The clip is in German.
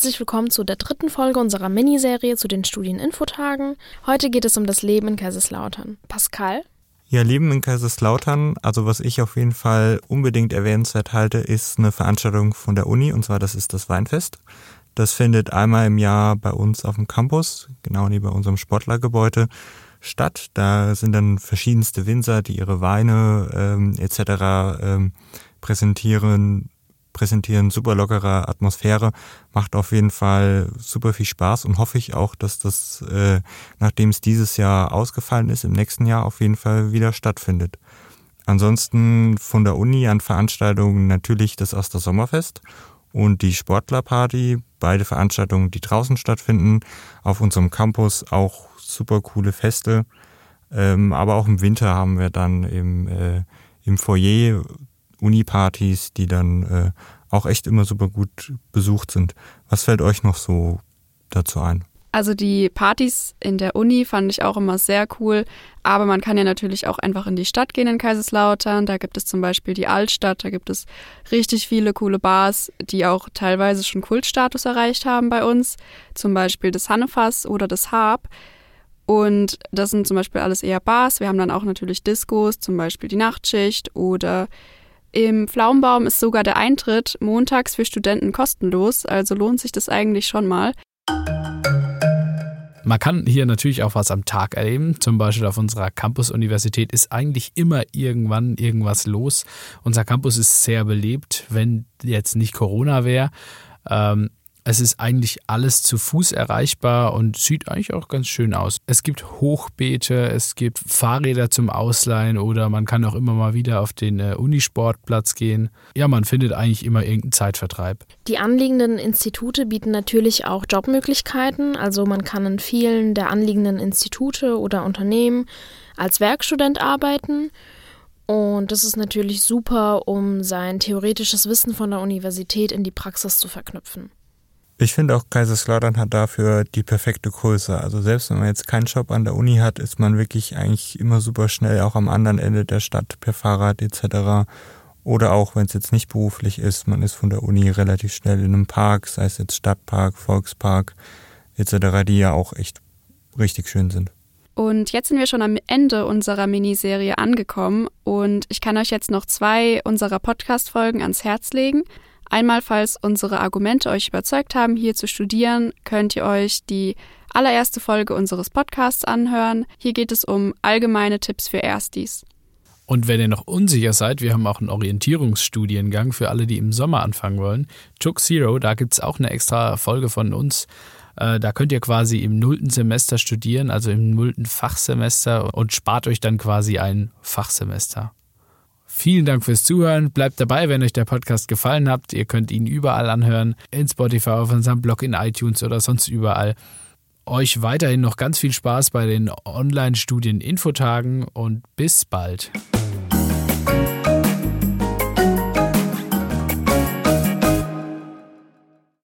Herzlich willkommen zu der dritten Folge unserer Miniserie zu den Studieninfotagen. Heute geht es um das Leben in Kaiserslautern. Pascal? Ja, Leben in Kaiserslautern, also was ich auf jeden Fall unbedingt erwähnenswert halte, ist eine Veranstaltung von der Uni und zwar das ist das Weinfest. Das findet einmal im Jahr bei uns auf dem Campus, genau neben unserem Sportlergebäude statt. Da sind dann verschiedenste Winzer, die ihre Weine ähm, etc. Ähm, präsentieren, präsentieren, super lockere Atmosphäre, macht auf jeden Fall super viel Spaß und hoffe ich auch, dass das, äh, nachdem es dieses Jahr ausgefallen ist, im nächsten Jahr auf jeden Fall wieder stattfindet. Ansonsten von der Uni an Veranstaltungen natürlich das Oster Sommerfest und die Sportlerparty, beide Veranstaltungen, die draußen stattfinden, auf unserem Campus auch super coole Feste. Ähm, aber auch im Winter haben wir dann im, äh, im Foyer Uni-Partys, die dann äh, auch echt immer super gut besucht sind. Was fällt euch noch so dazu ein? Also die Partys in der Uni fand ich auch immer sehr cool, aber man kann ja natürlich auch einfach in die Stadt gehen in Kaiserslautern. Da gibt es zum Beispiel die Altstadt, da gibt es richtig viele coole Bars, die auch teilweise schon Kultstatus erreicht haben bei uns. Zum Beispiel das Hannefass oder das Harp. Und das sind zum Beispiel alles eher Bars. Wir haben dann auch natürlich Discos, zum Beispiel die Nachtschicht oder im Pflaumenbaum ist sogar der Eintritt montags für Studenten kostenlos, also lohnt sich das eigentlich schon mal. Man kann hier natürlich auch was am Tag erleben. Zum Beispiel auf unserer Campus-Universität ist eigentlich immer irgendwann irgendwas los. Unser Campus ist sehr belebt, wenn jetzt nicht Corona wäre. Ähm, es ist eigentlich alles zu Fuß erreichbar und sieht eigentlich auch ganz schön aus. Es gibt Hochbeete, es gibt Fahrräder zum Ausleihen oder man kann auch immer mal wieder auf den äh, Unisportplatz gehen. Ja, man findet eigentlich immer irgendeinen Zeitvertreib. Die anliegenden Institute bieten natürlich auch Jobmöglichkeiten. Also man kann in vielen der anliegenden Institute oder Unternehmen als Werkstudent arbeiten. Und das ist natürlich super, um sein theoretisches Wissen von der Universität in die Praxis zu verknüpfen. Ich finde auch Kaiserslautern hat dafür die perfekte Größe. Also selbst wenn man jetzt keinen Job an der Uni hat, ist man wirklich eigentlich immer super schnell auch am anderen Ende der Stadt per Fahrrad etc. Oder auch wenn es jetzt nicht beruflich ist, man ist von der Uni relativ schnell in einem Park, sei es jetzt Stadtpark, Volkspark etc., die ja auch echt richtig schön sind. Und jetzt sind wir schon am Ende unserer Miniserie angekommen und ich kann euch jetzt noch zwei unserer Podcast-Folgen ans Herz legen. Einmal, falls unsere Argumente euch überzeugt haben, hier zu studieren, könnt ihr euch die allererste Folge unseres Podcasts anhören. Hier geht es um allgemeine Tipps für Erstis. Und wenn ihr noch unsicher seid, wir haben auch einen Orientierungsstudiengang für alle, die im Sommer anfangen wollen. Chook Zero, da gibt es auch eine extra Folge von uns. Äh, da könnt ihr quasi im nullten Semester studieren, also im nullten Fachsemester und spart euch dann quasi ein Fachsemester. Vielen Dank fürs Zuhören. Bleibt dabei, wenn euch der Podcast gefallen hat. Ihr könnt ihn überall anhören. In Spotify, auf unserem Blog, in iTunes oder sonst überall. Euch weiterhin noch ganz viel Spaß bei den Online-Studien-Infotagen und bis bald.